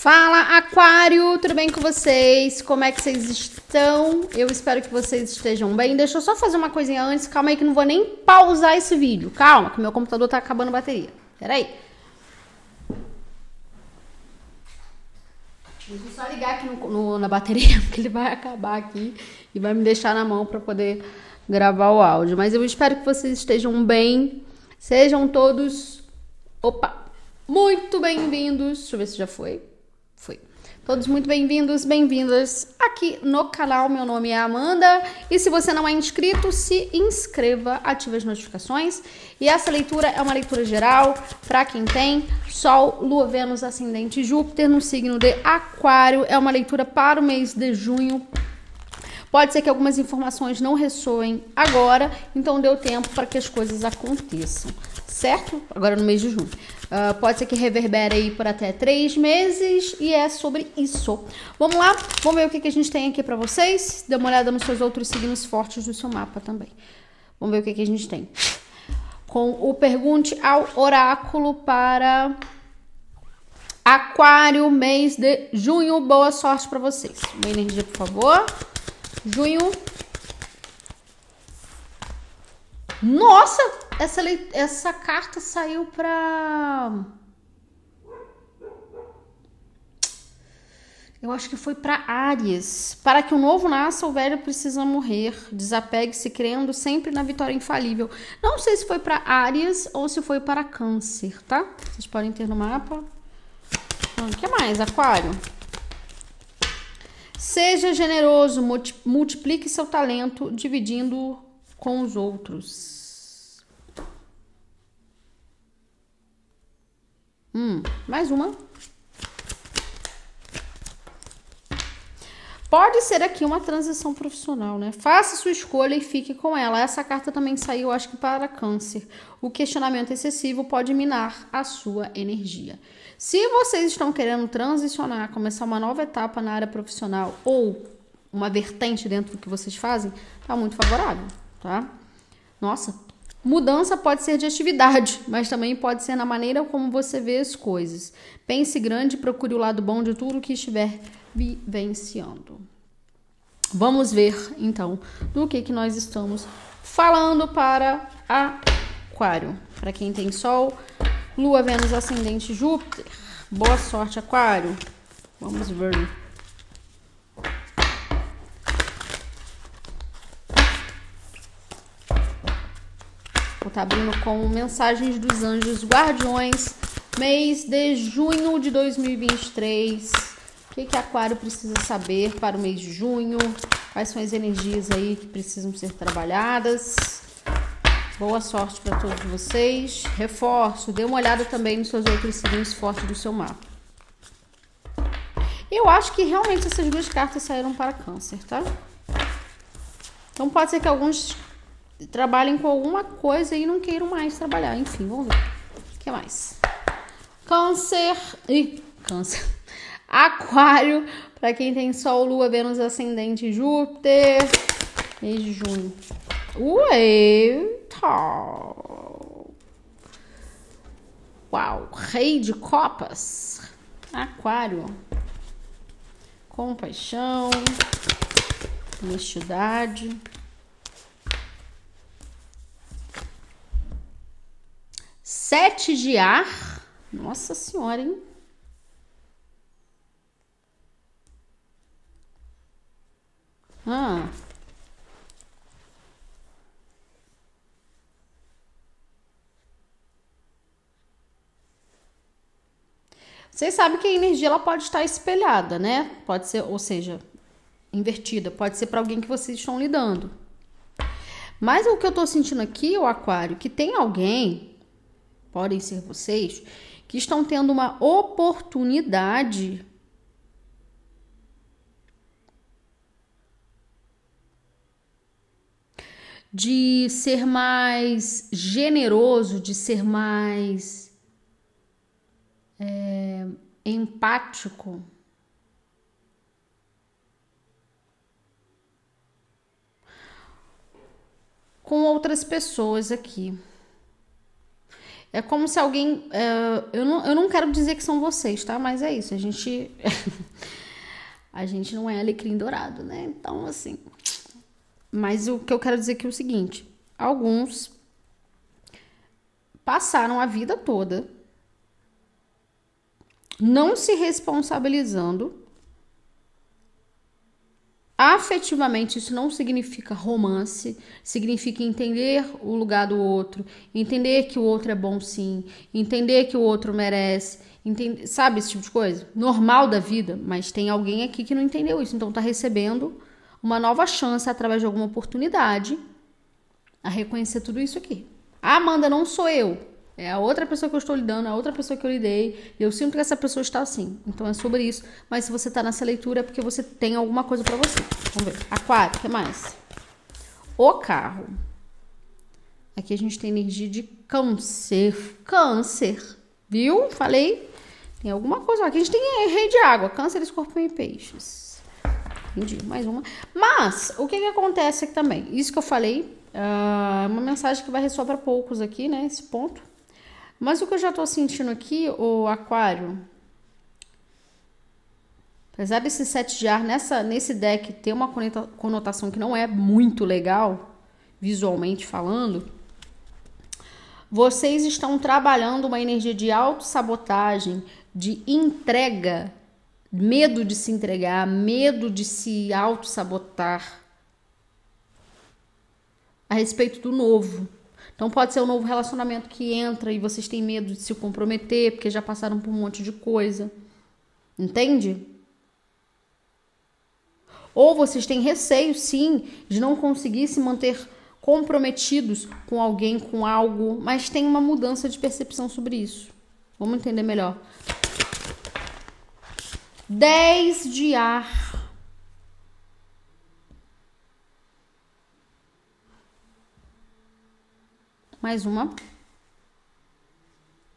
Fala, Aquário, tudo bem com vocês? Como é que vocês estão? Eu espero que vocês estejam bem. Deixa eu só fazer uma coisinha antes. Calma aí que não vou nem pausar esse vídeo. Calma, que meu computador tá acabando a bateria. Pera aí. Deixa eu só ligar aqui no, no, na bateria, porque ele vai acabar aqui e vai me deixar na mão para poder gravar o áudio. Mas eu espero que vocês estejam bem. Sejam todos. Opa! Muito bem-vindos. Deixa eu ver se já foi. Todos muito bem-vindos, bem-vindas aqui no canal. Meu nome é Amanda e se você não é inscrito, se inscreva, ative as notificações. E essa leitura é uma leitura geral para quem tem Sol, Lua, Vênus, Ascendente Júpiter no signo de Aquário. É uma leitura para o mês de junho. Pode ser que algumas informações não ressoem agora, então deu tempo para que as coisas aconteçam, certo? Agora no mês de junho. Uh, pode ser que reverbere aí por até três meses e é sobre isso. Vamos lá? Vamos ver o que, que a gente tem aqui para vocês. Dê uma olhada nos seus outros signos fortes do seu mapa também. Vamos ver o que, que a gente tem. Com o Pergunte ao Oráculo para Aquário, mês de junho. Boa sorte para vocês. Uma energia, por favor. Junho. Nossa! Essa, essa carta saiu pra. Eu acho que foi para Áries. Para que o novo nasça, o velho precisa morrer. Desapegue-se crendo sempre na vitória infalível. Não sei se foi para Áries ou se foi para Câncer, tá? Vocês podem ter no mapa. O que mais? Aquário. Seja generoso, multiplique seu talento dividindo com os outros. Hum, mais uma. Pode ser aqui uma transição profissional, né? Faça sua escolha e fique com ela. Essa carta também saiu, acho que para câncer. O questionamento excessivo pode minar a sua energia. Se vocês estão querendo transicionar, começar uma nova etapa na área profissional ou uma vertente dentro do que vocês fazem, tá muito favorável, tá? Nossa, Mudança pode ser de atividade, mas também pode ser na maneira como você vê as coisas. Pense grande e procure o lado bom de tudo que estiver vivenciando. Vamos ver então do que, que nós estamos falando para Aquário. Para quem tem Sol, Lua, Vênus, Ascendente, Júpiter. Boa sorte, Aquário. Vamos ver. Tá abrindo com mensagens dos anjos guardiões, mês de junho de 2023. O que, que Aquário precisa saber para o mês de junho? Quais são as energias aí que precisam ser trabalhadas? Boa sorte para todos vocês. Reforço, dê uma olhada também nos seus outros signos fortes do seu mapa. Eu acho que realmente essas duas cartas saíram para câncer, tá? Então pode ser que alguns trabalhem com alguma coisa e não queiram mais trabalhar. Enfim, vamos ver. O que mais? Câncer. Ih, câncer. Aquário, para quem tem Sol, Lua, Vênus, Ascendente, Júpiter. Mês de junho. Eita! Uau! Rei de Copas. Aquário. Compaixão. Honestidade. Sete de ar. Nossa senhora, hein? Ah. Vocês sabem que a energia ela pode estar espelhada, né? Pode ser, ou seja, invertida. Pode ser para alguém que vocês estão lidando. Mas o que eu tô sentindo aqui, o aquário, que tem alguém podem ser vocês, que estão tendo uma oportunidade de ser mais generoso, de ser mais é, empático. Com outras pessoas aqui. É como se alguém. É, eu, não, eu não quero dizer que são vocês, tá? Mas é isso. A gente. a gente não é alecrim dourado, né? Então, assim. Mas o que eu quero dizer aqui é o seguinte: alguns passaram a vida toda não se responsabilizando Afetivamente, isso não significa romance, significa entender o lugar do outro, entender que o outro é bom sim, entender que o outro merece, entender, sabe esse tipo de coisa? Normal da vida, mas tem alguém aqui que não entendeu isso, então tá recebendo uma nova chance através de alguma oportunidade a reconhecer tudo isso aqui. A Amanda não sou eu, é a outra pessoa que eu estou lidando, é a outra pessoa que eu lidei. E eu sinto que essa pessoa está assim. Então é sobre isso. Mas se você está nessa leitura é porque você tem alguma coisa para você. Vamos ver. Aquário, o que mais? O carro. Aqui a gente tem energia de câncer. Câncer. Viu? Falei. Tem alguma coisa. Aqui a gente tem rei de água. Câncer, escorpião e peixes. Entendi. Mais uma. Mas, o que, que acontece aqui também? Isso que eu falei. É uh, uma mensagem que vai ressoar para poucos aqui, né? Esse ponto. Mas o que eu já tô sentindo aqui, o aquário, apesar desse sete de ar nessa, nesse deck ter uma conotação que não é muito legal, visualmente falando, vocês estão trabalhando uma energia de autossabotagem, de entrega, medo de se entregar, medo de se autossabotar a respeito do novo. Então pode ser um novo relacionamento que entra e vocês têm medo de se comprometer porque já passaram por um monte de coisa. Entende? Ou vocês têm receio, sim, de não conseguir se manter comprometidos com alguém, com algo, mas tem uma mudança de percepção sobre isso. Vamos entender melhor. 10 de ar. Mais uma.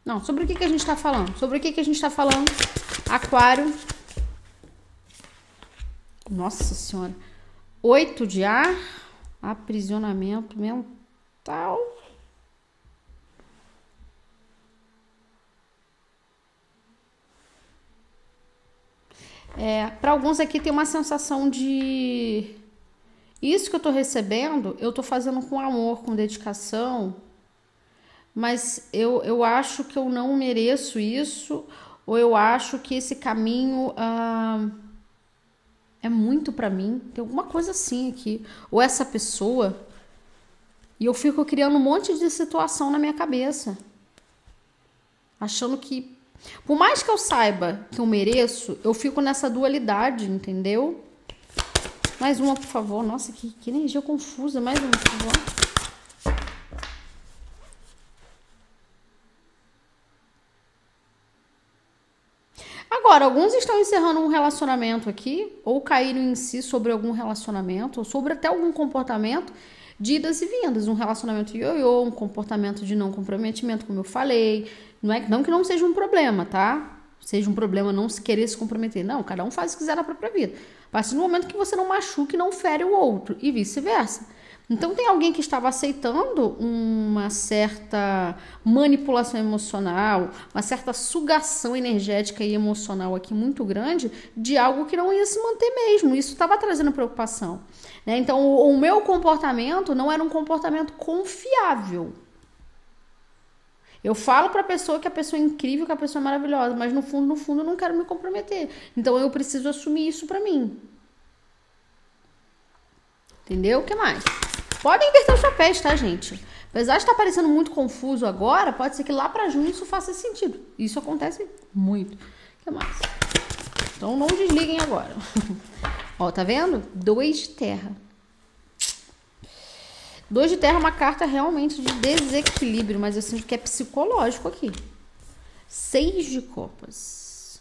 Não, sobre o que, que a gente está falando? Sobre o que, que a gente está falando? Aquário. Nossa Senhora. Oito de ar. Aprisionamento mental. É, para alguns aqui tem uma sensação de isso que eu tô recebendo, eu tô fazendo com amor, com dedicação, mas eu, eu acho que eu não mereço isso, ou eu acho que esse caminho ah, é muito para mim. Tem alguma coisa assim aqui. Ou essa pessoa. E eu fico criando um monte de situação na minha cabeça. Achando que. Por mais que eu saiba que eu mereço, eu fico nessa dualidade, entendeu? Mais uma, por favor. Nossa, que, que energia confusa. Mais uma, por favor. Agora, alguns estão encerrando um relacionamento aqui, ou caíram em si sobre algum relacionamento, ou sobre até algum comportamento de idas e vindas. Um relacionamento ioiô, um comportamento de não comprometimento, como eu falei. Não é não que não seja um problema, tá? Seja um problema não se querer se comprometer. Não, cada um faz o que quiser na própria vida. A partir do momento que você não machuque, não fere o outro, e vice-versa. Então tem alguém que estava aceitando uma certa manipulação emocional, uma certa sugação energética e emocional aqui muito grande de algo que não ia se manter mesmo. Isso estava trazendo preocupação. Né? Então o, o meu comportamento não era um comportamento confiável. Eu falo para a pessoa que a pessoa é incrível, que a pessoa é maravilhosa, mas no fundo, no fundo, eu não quero me comprometer. Então eu preciso assumir isso para mim. Entendeu? O que mais? Podem inverter os papéis, tá, gente? Apesar de estar parecendo muito confuso agora, pode ser que lá para junho isso faça sentido. Isso acontece muito. O que mais? Então não desliguem agora. Ó, tá vendo? Dois de terra. Dois de terra é uma carta realmente de desequilíbrio, mas eu sinto que é psicológico aqui. Seis de copas.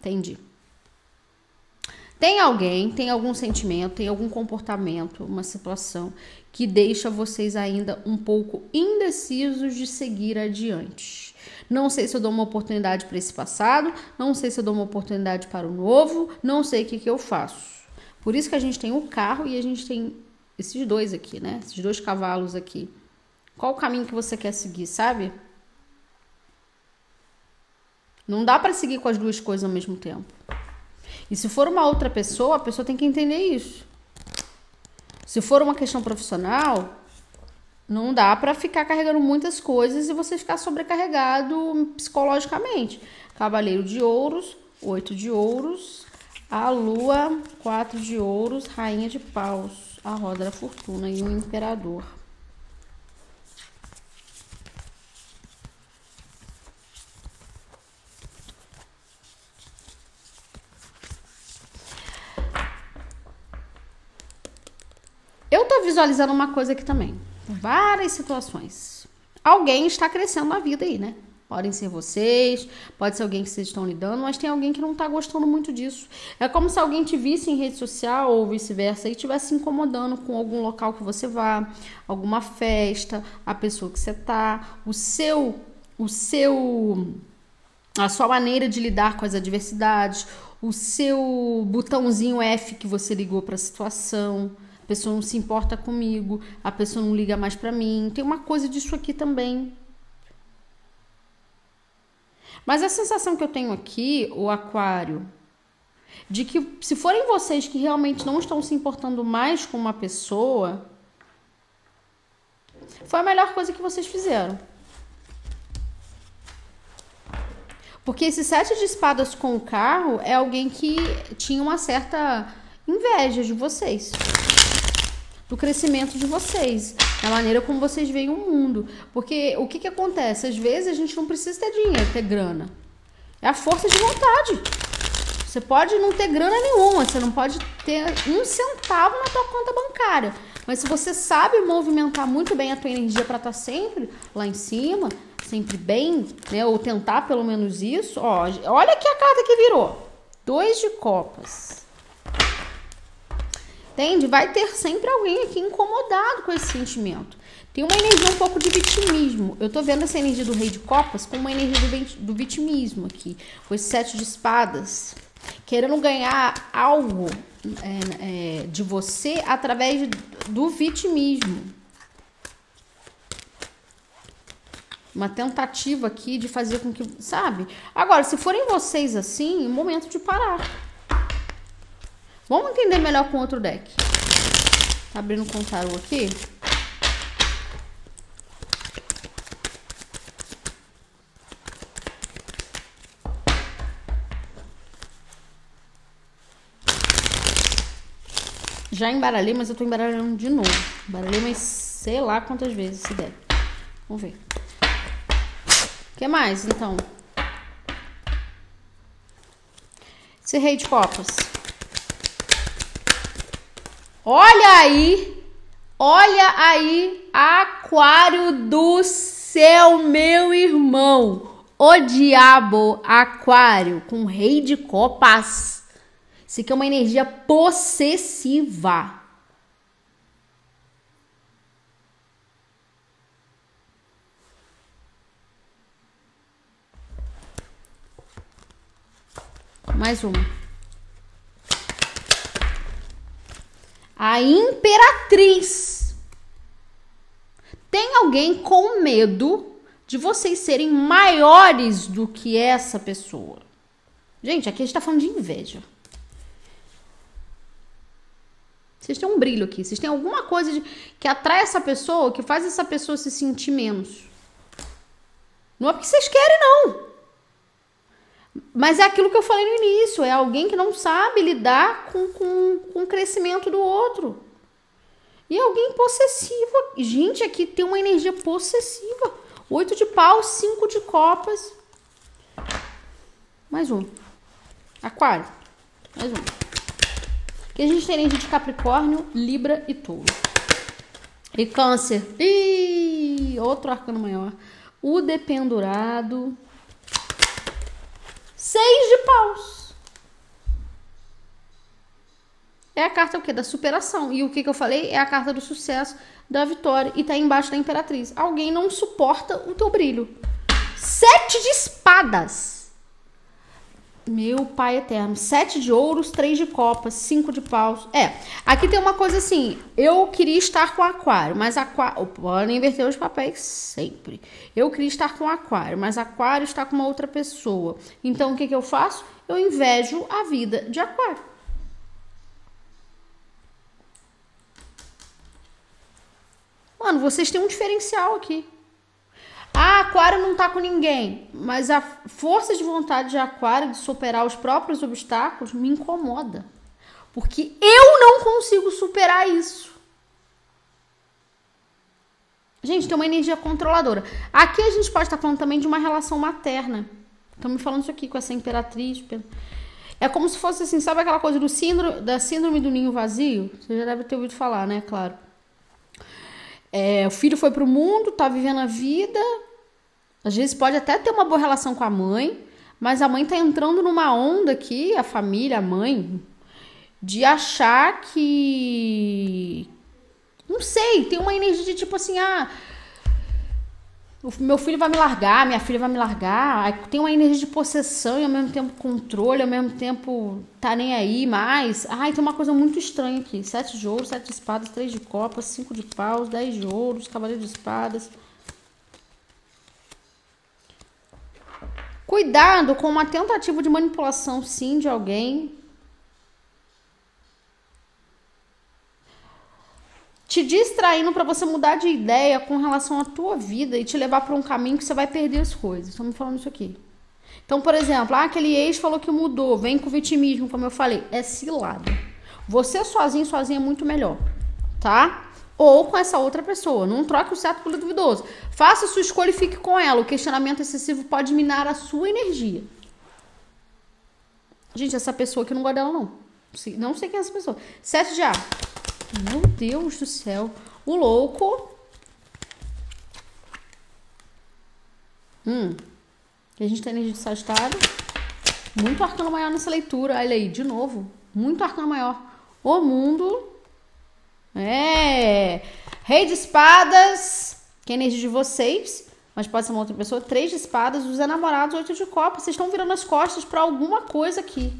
Entendi. Tem alguém, tem algum sentimento, tem algum comportamento, uma situação que deixa vocês ainda um pouco indecisos de seguir adiante. Não sei se eu dou uma oportunidade para esse passado, não sei se eu dou uma oportunidade para o novo, não sei o que, que eu faço. Por isso que a gente tem o carro e a gente tem esses dois aqui, né? Esses dois cavalos aqui. Qual o caminho que você quer seguir, sabe? Não dá para seguir com as duas coisas ao mesmo tempo. E se for uma outra pessoa, a pessoa tem que entender isso. Se for uma questão profissional, não dá para ficar carregando muitas coisas e você ficar sobrecarregado psicologicamente. Cavaleiro de ouros, oito de ouros, a lua, quatro de ouros, rainha de paus, a roda da fortuna e o imperador. Eu tô visualizando uma coisa aqui também. Várias situações. Alguém está crescendo na vida aí, né? Podem ser vocês, pode ser alguém que vocês estão lidando, mas tem alguém que não tá gostando muito disso. É como se alguém te visse em rede social ou vice-versa e estivesse se incomodando com algum local que você vá, alguma festa, a pessoa que você tá, o seu, o seu, a sua maneira de lidar com as adversidades, o seu botãozinho F que você ligou para a situação a pessoa não se importa comigo, a pessoa não liga mais para mim. Tem uma coisa disso aqui também. Mas a sensação que eu tenho aqui, o aquário, de que se forem vocês que realmente não estão se importando mais com uma pessoa, foi a melhor coisa que vocês fizeram. Porque esse sete de espadas com o carro é alguém que tinha uma certa inveja de vocês do crescimento de vocês, da maneira como vocês veem o mundo. Porque o que, que acontece? Às vezes a gente não precisa ter dinheiro, ter grana. É a força de vontade. Você pode não ter grana nenhuma, você não pode ter um centavo na tua conta bancária. Mas se você sabe movimentar muito bem a tua energia para estar tá sempre lá em cima, sempre bem, né? Ou tentar pelo menos isso, ó. Olha aqui a carta que virou. Dois de copas. Entende? Vai ter sempre alguém aqui incomodado com esse sentimento. Tem uma energia um pouco de vitimismo. Eu tô vendo essa energia do rei de copas com uma energia do, do vitimismo aqui. Com esse sete de espadas. Querendo ganhar algo é, é, de você através do vitimismo. Uma tentativa aqui de fazer com que. Sabe? Agora, se forem vocês assim, momento de parar. Vamos entender melhor com outro deck. Tá abrindo o tarô aqui. Já embaralhei, mas eu tô embaralhando de novo. Embaralhei, mas sei lá quantas vezes se der. Vamos ver. O que mais, então? Esse rei de copas. Olha aí, olha aí, aquário do céu, meu irmão. O diabo, aquário, com rei de copas. Isso aqui é uma energia possessiva. Mais uma. A imperatriz. Tem alguém com medo de vocês serem maiores do que essa pessoa. Gente, aqui a gente tá falando de inveja. Vocês têm um brilho aqui. Vocês têm alguma coisa de, que atrai essa pessoa, que faz essa pessoa se sentir menos. Não é porque vocês querem, não. Mas é aquilo que eu falei no início, é alguém que não sabe lidar com, com, com o crescimento do outro. E alguém possessivo. Gente, aqui tem uma energia possessiva. Oito de pau, cinco de copas. Mais um. Aquário. Mais um. Aqui a gente tem energia de Capricórnio, Libra e Touro. E Câncer. Ih, outro arcano maior. O dependurado. Seis de paus. É a carta o quê? Da superação. E o que, que eu falei? É a carta do sucesso, da vitória. E tá embaixo da imperatriz. Alguém não suporta o teu brilho. Sete de espadas. Meu pai eterno. Sete de ouros, três de copas, cinco de paus. É, aqui tem uma coisa assim. Eu queria estar com aquário, mas aquário. Podem inverter os papéis sempre. Eu queria estar com aquário, mas aquário está com uma outra pessoa. Então o que, que eu faço? Eu invejo a vida de aquário. Mano, vocês têm um diferencial aqui. Ah, Aquário não tá com ninguém, mas a força de vontade de Aquário de superar os próprios obstáculos me incomoda. Porque eu não consigo superar isso. Gente, tem uma energia controladora. Aqui a gente pode estar falando também de uma relação materna. Estamos falando isso aqui com essa imperatriz. É como se fosse assim, sabe aquela coisa do síndrome, da síndrome do ninho vazio? Você já deve ter ouvido falar, né? Claro. É, o filho foi pro mundo, tá vivendo a vida. Às vezes pode até ter uma boa relação com a mãe, mas a mãe tá entrando numa onda aqui, a família, a mãe, de achar que. Não sei, tem uma energia de tipo assim, ah, o meu filho vai me largar, minha filha vai me largar. Tem uma energia de possessão e ao mesmo tempo controle, ao mesmo tempo tá nem aí mais. Ai, tem uma coisa muito estranha aqui. Sete de ouro, sete de espadas, três de copas, cinco de paus, dez de ouros, cavaleiro de espadas. Cuidado com uma tentativa de manipulação, sim, de alguém te distraindo para você mudar de ideia com relação à tua vida e te levar para um caminho que você vai perder as coisas. Estamos falando isso aqui. Então, por exemplo, ah, aquele ex falou que mudou, vem com vitimismo, como eu falei, é cilado. Você sozinho, sozinho é muito melhor, tá? Ou com essa outra pessoa. Não troque o certo pelo duvidoso. Faça sua escolha e fique com ela. O questionamento excessivo pode minar a sua energia. Gente, essa pessoa que não gosta dela, não. Não sei quem é essa pessoa. Sete de ar. Meu Deus do céu. O louco. Hum. A gente tem energia de Sagitário. Muito arcano maior nessa leitura. Olha aí, de novo. Muito arcano maior. O mundo. É. Rei de espadas. Que é energia de vocês. Mas pode ser uma outra pessoa. Três de espadas. Os enamorados, oito de copas. Vocês estão virando as costas para alguma coisa aqui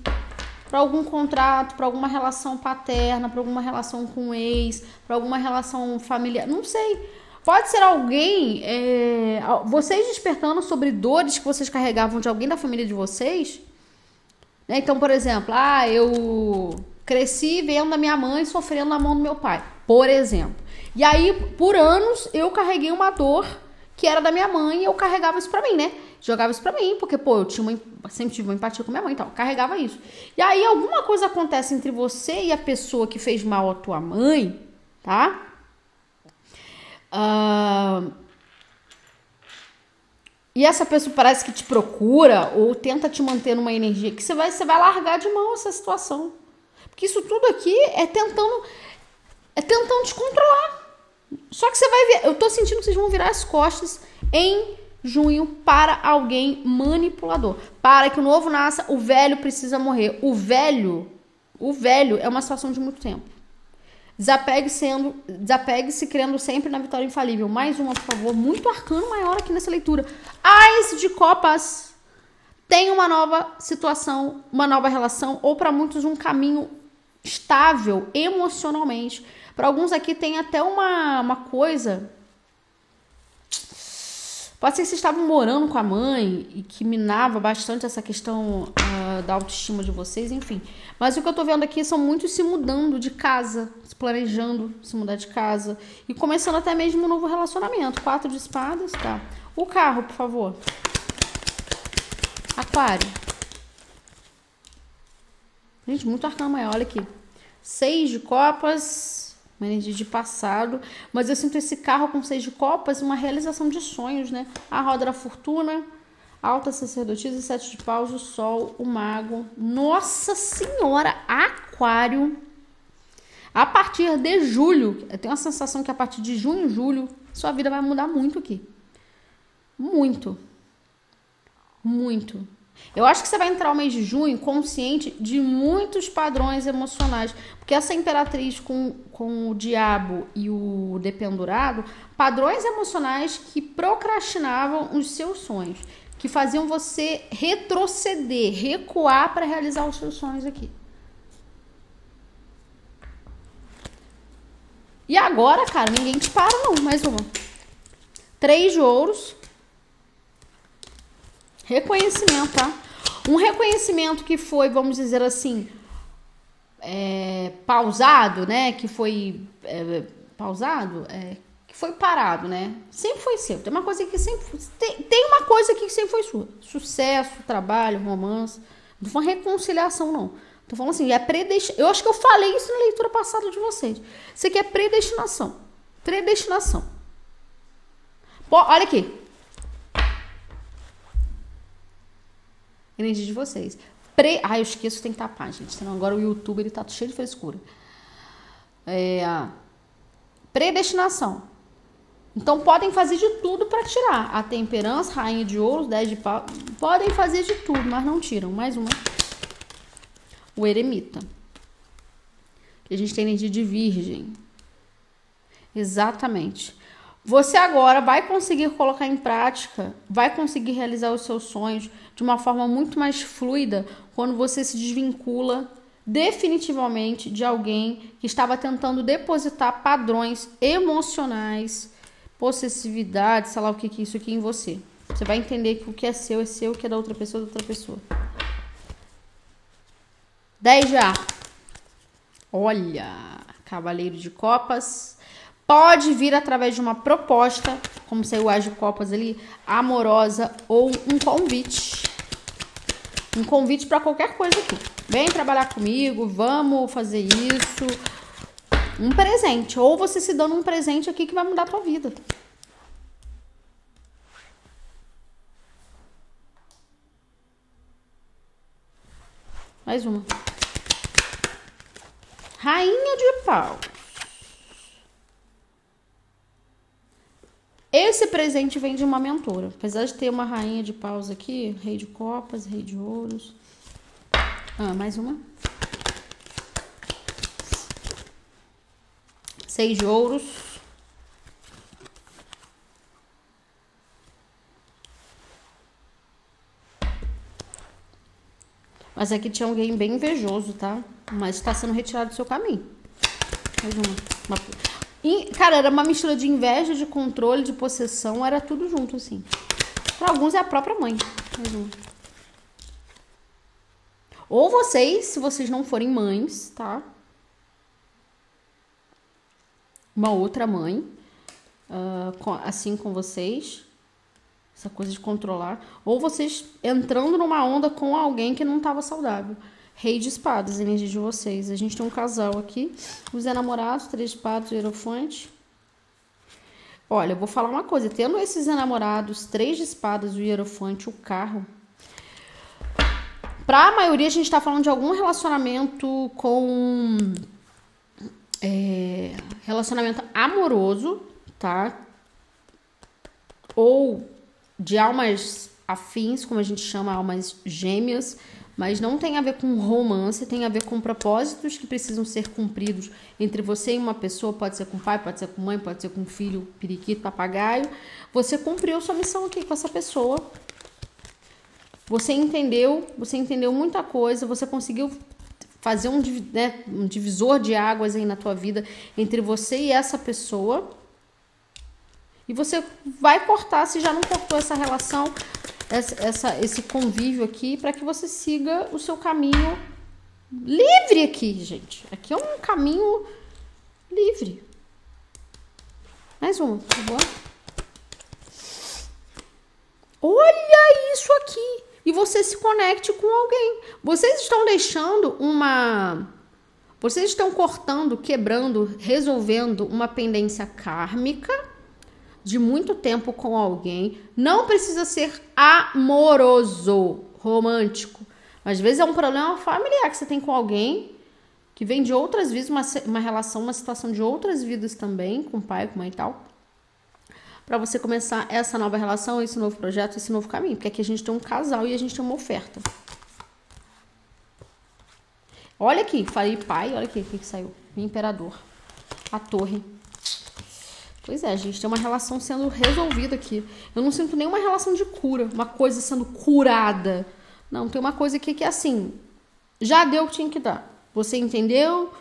para algum contrato, para alguma relação paterna, para alguma relação com ex, para alguma relação familiar, não sei. Pode ser alguém, é, vocês despertando sobre dores que vocês carregavam de alguém da família de vocês. Né? Então, por exemplo, ah, eu cresci vendo a minha mãe sofrendo na mão do meu pai, por exemplo. E aí, por anos, eu carreguei uma dor que era da minha mãe e eu carregava isso pra mim, né? jogava isso pra mim, porque, pô, eu tinha uma, sempre tive uma empatia com minha mãe e tal, carregava isso. E aí alguma coisa acontece entre você e a pessoa que fez mal à tua mãe, tá? Uh, e essa pessoa parece que te procura ou tenta te manter numa energia que você vai, você vai largar de mão essa situação. Porque isso tudo aqui é tentando é tentando te controlar. Só que você vai ver, eu tô sentindo que vocês vão virar as costas em junho para alguém manipulador. Para que o novo nasça, o velho precisa morrer. O velho, o velho é uma situação de muito tempo. Desapegue sendo, desapegue-se crendo sempre na vitória infalível. Mais uma, por favor, muito arcano maior aqui nessa leitura. Ais de copas. Tem uma nova situação, uma nova relação ou para muitos um caminho estável emocionalmente. Para alguns aqui tem até uma, uma coisa Pode ser que vocês estavam morando com a mãe e que minava bastante essa questão uh, da autoestima de vocês, enfim. Mas o que eu tô vendo aqui são muitos se mudando de casa, se planejando se mudar de casa e começando até mesmo um novo relacionamento. Quatro de espadas, tá? O carro, por favor. Aquário. Gente, muito arcano maior, olha aqui. Seis de copas, uma energia de passado, mas eu sinto esse carro com seis de copas, uma realização de sonhos, né? A roda da fortuna, alta sacerdotisa, sete de paus, o sol, o mago. Nossa senhora, aquário. A partir de julho, eu tenho a sensação que a partir de junho, julho, sua vida vai mudar muito aqui. Muito. Muito. Eu acho que você vai entrar o mês de junho consciente de muitos padrões emocionais. Porque essa imperatriz com, com o diabo e o dependurado, padrões emocionais que procrastinavam os seus sonhos. que faziam você retroceder, recuar para realizar os seus sonhos aqui. E agora, cara, ninguém te para não, mais uma. Três de ouros. Reconhecimento, tá? Um reconhecimento que foi, vamos dizer assim, é, pausado, né? Que foi é, pausado, é, que foi parado, né? Sempre foi seu. Tem uma coisa que sempre tem, tem uma coisa que sempre foi sua. Sucesso, trabalho, romance. Não foi reconciliação, não. Tô falando assim, é predestinação. Eu acho que eu falei isso na leitura passada de vocês. Isso aqui é predestinação. Predestinação. Pô, olha aqui. Energia de vocês. Pre... Ah, eu esqueço que tem que tapar, gente. Senão agora o YouTube ele tá cheio de frescura. É... Predestinação. Então podem fazer de tudo para tirar. A temperança, rainha de ouros, 10 de pau. Podem fazer de tudo, mas não tiram. Mais uma. O eremita. Que a gente tem energia de virgem. Exatamente. Você agora vai conseguir colocar em prática, vai conseguir realizar os seus sonhos de uma forma muito mais fluida quando você se desvincula definitivamente de alguém que estava tentando depositar padrões emocionais, possessividade, sei lá o que é isso aqui em você. Você vai entender que o que é seu é seu, o que é da outra pessoa é da outra pessoa. 10 já. Olha, Cavaleiro de Copas pode vir através de uma proposta, como saiu as de copas ali, amorosa ou um convite. Um convite para qualquer coisa aqui. Vem trabalhar comigo, vamos fazer isso. Um presente, ou você se dando um presente aqui que vai mudar a tua vida. Mais uma. Rainha de pau. Esse presente vem de uma mentora. Apesar de ter uma rainha de paus aqui, rei de copas, rei de ouros. Ah, mais uma. Seis de ouros. Mas aqui tinha alguém bem invejoso, tá? Mas está sendo retirado do seu caminho. Mais uma. uma e, cara, era uma mistura de inveja, de controle, de possessão, era tudo junto, assim. Para alguns é a própria mãe. Ou vocês, se vocês não forem mães, tá? Uma outra mãe, uh, assim com vocês, essa coisa de controlar. Ou vocês entrando numa onda com alguém que não estava saudável. Rei de espadas, energia de vocês. A gente tem um casal aqui. Os enamorados, três espadas, o hierofante. Olha, eu vou falar uma coisa. Tendo esses enamorados, três de espadas, o hierofante, o carro. Pra maioria, a gente tá falando de algum relacionamento com... É, relacionamento amoroso, tá? Ou de almas afins, como a gente chama, almas gêmeas mas não tem a ver com romance, tem a ver com propósitos que precisam ser cumpridos entre você e uma pessoa, pode ser com pai, pode ser com mãe, pode ser com filho, periquito, papagaio. Você cumpriu sua missão aqui com essa pessoa. Você entendeu, você entendeu muita coisa, você conseguiu fazer um, né, um divisor de águas aí na tua vida entre você e essa pessoa. E você vai cortar, se já não cortou essa relação, essa, essa, esse convívio aqui para que você siga o seu caminho livre aqui, gente. Aqui é um caminho livre. Mais um, tá? Olha isso aqui. E você se conecte com alguém. Vocês estão deixando uma. Vocês estão cortando, quebrando, resolvendo uma pendência kármica de muito tempo com alguém. Não precisa ser amoroso, romântico. Às vezes é um problema familiar que você tem com alguém que vem de outras vidas, uma, uma relação, uma situação de outras vidas também, com pai, com mãe e tal. Para você começar essa nova relação, esse novo projeto, esse novo caminho. Porque aqui a gente tem um casal e a gente tem uma oferta. Olha aqui, falei pai, olha aqui o que, que saiu. Imperador. A torre. Pois é, gente, tem uma relação sendo resolvida aqui. Eu não sinto nenhuma relação de cura, uma coisa sendo curada. Não, tem uma coisa aqui que é assim, já deu o que tinha que dar. Você entendeu?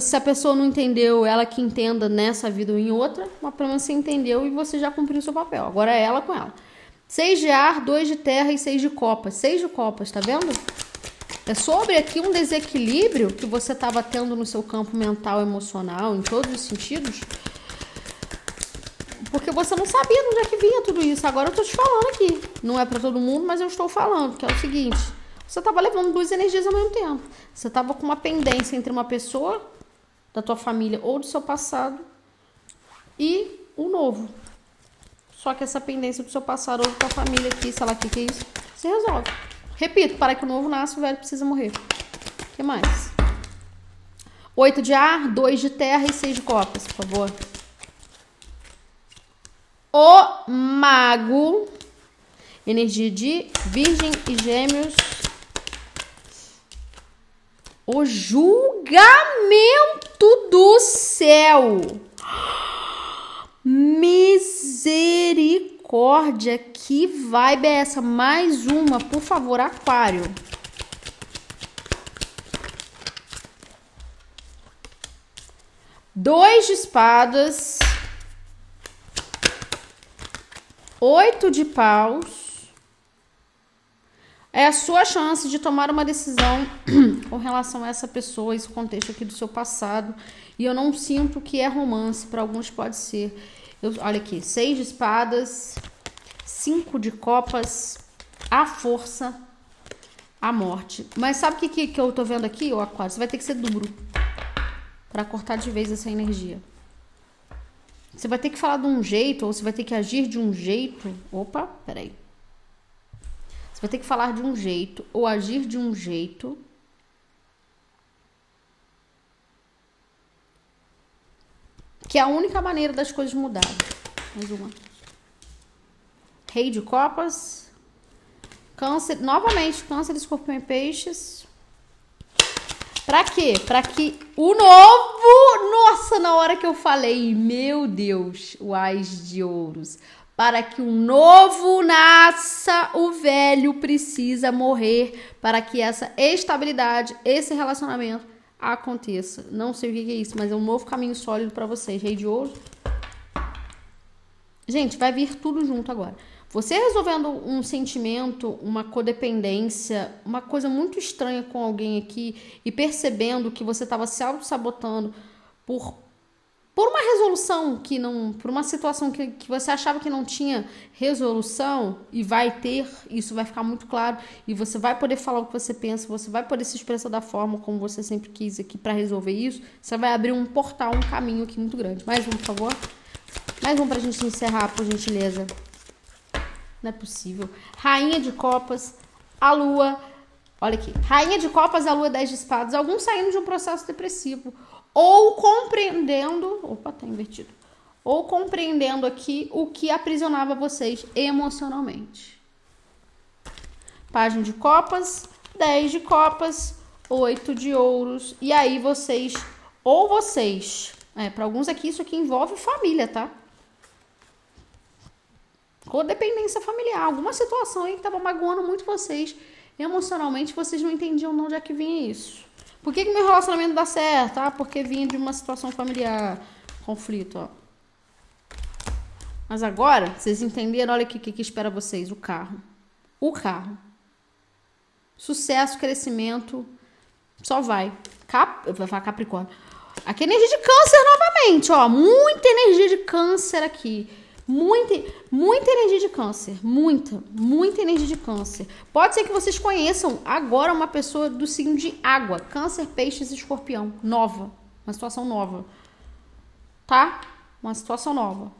Se a pessoa não entendeu, ela que entenda nessa vida ou em outra, mas pelo menos você entendeu e você já cumpriu seu papel. Agora é ela com ela. Seis de ar, dois de terra e seis de copas. Seis de copas, tá vendo? É sobre aqui um desequilíbrio que você estava tendo no seu campo mental, emocional, em todos os sentidos. Porque você não sabia de onde é que vinha tudo isso. Agora eu tô te falando aqui. Não é para todo mundo, mas eu estou falando, que é o seguinte. Você estava levando duas energias ao mesmo tempo. Você estava com uma pendência entre uma pessoa da tua família ou do seu passado e o novo. Só que essa pendência do seu passado ou da tua família aqui, sei lá o que, que é isso, se resolve. Repito, para que o novo nasça, o velho precisa morrer. O que mais? Oito de ar, dois de terra e seis de copas, por favor. O mago, energia de virgem e gêmeos o julgamento do céu. Misericórdia, que vibe é essa? Mais uma, por favor, Aquário. Dois de espadas. Oito de paus é a sua chance de tomar uma decisão com relação a essa pessoa, esse contexto aqui do seu passado. E eu não sinto que é romance, para alguns pode ser. Eu, olha aqui, seis de espadas, cinco de copas, a força, a morte. Mas sabe o que, que, que eu tô vendo aqui, ô Aquário? Você vai ter que ser duro para cortar de vez essa energia. Você vai ter que falar de um jeito, ou você vai ter que agir de um jeito. Opa, peraí. Você vai ter que falar de um jeito ou agir de um jeito que é a única maneira das coisas mudarem. Mais uma. Rei de Copas. Câncer, novamente, Câncer, Escorpião e Peixes. Pra quê? Pra que o novo. Nossa, na hora que eu falei, meu Deus, o Ás de Ouros para que um novo nasça, o velho precisa morrer para que essa estabilidade, esse relacionamento aconteça. Não sei o que é isso, mas é um novo caminho sólido para vocês. Rei de ouro. Gente, vai vir tudo junto agora. Você resolvendo um sentimento, uma codependência, uma coisa muito estranha com alguém aqui e percebendo que você estava se auto-sabotando por por uma resolução que não. Por uma situação que, que você achava que não tinha resolução e vai ter, isso vai ficar muito claro. E você vai poder falar o que você pensa, você vai poder se expressar da forma como você sempre quis aqui para resolver isso. Você vai abrir um portal, um caminho aqui muito grande. Mais um, por favor. Mais um pra gente encerrar, por gentileza. Não é possível. Rainha de Copas, a Lua. Olha aqui. Rainha de Copas, a Lua 10 de Espadas. Alguns saindo de um processo depressivo ou compreendendo, opa, tá invertido. Ou compreendendo aqui o que aprisionava vocês emocionalmente. Página de copas, 10 de copas, 8 de ouros. E aí vocês, ou vocês, é, para alguns aqui isso aqui envolve família, tá? Codependência familiar, alguma situação aí que tava magoando muito vocês emocionalmente, vocês não entendiam de onde é que vinha isso. Por que, que meu relacionamento dá certo? Ah, porque vinha de uma situação familiar, conflito, ó. Mas agora, vocês entenderam? Olha o que, que espera vocês: o carro. O carro. Sucesso, crescimento, só vai. Cap, vai falar Capricórnio. Aqui é energia de câncer novamente, ó. Muita energia de câncer aqui. Muita, muita energia de câncer. Muita, muita energia de câncer. Pode ser que vocês conheçam agora uma pessoa do signo de água. Câncer, peixes escorpião. Nova. Uma situação nova. Tá? Uma situação nova.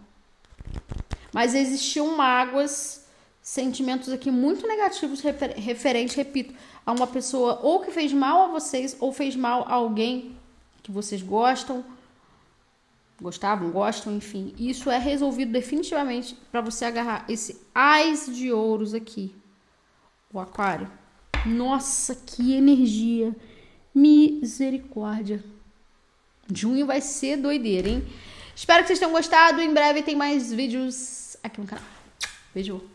Mas existiam mágoas, sentimentos aqui muito negativos refer referente, repito, a uma pessoa ou que fez mal a vocês ou fez mal a alguém que vocês gostam gostavam, gostam, enfim. Isso é resolvido definitivamente para você agarrar esse ás de ouros aqui. O aquário. Nossa, que energia. Misericórdia. Junho vai ser doideira, hein? Espero que vocês tenham gostado. Em breve tem mais vídeos aqui no canal. Beijo.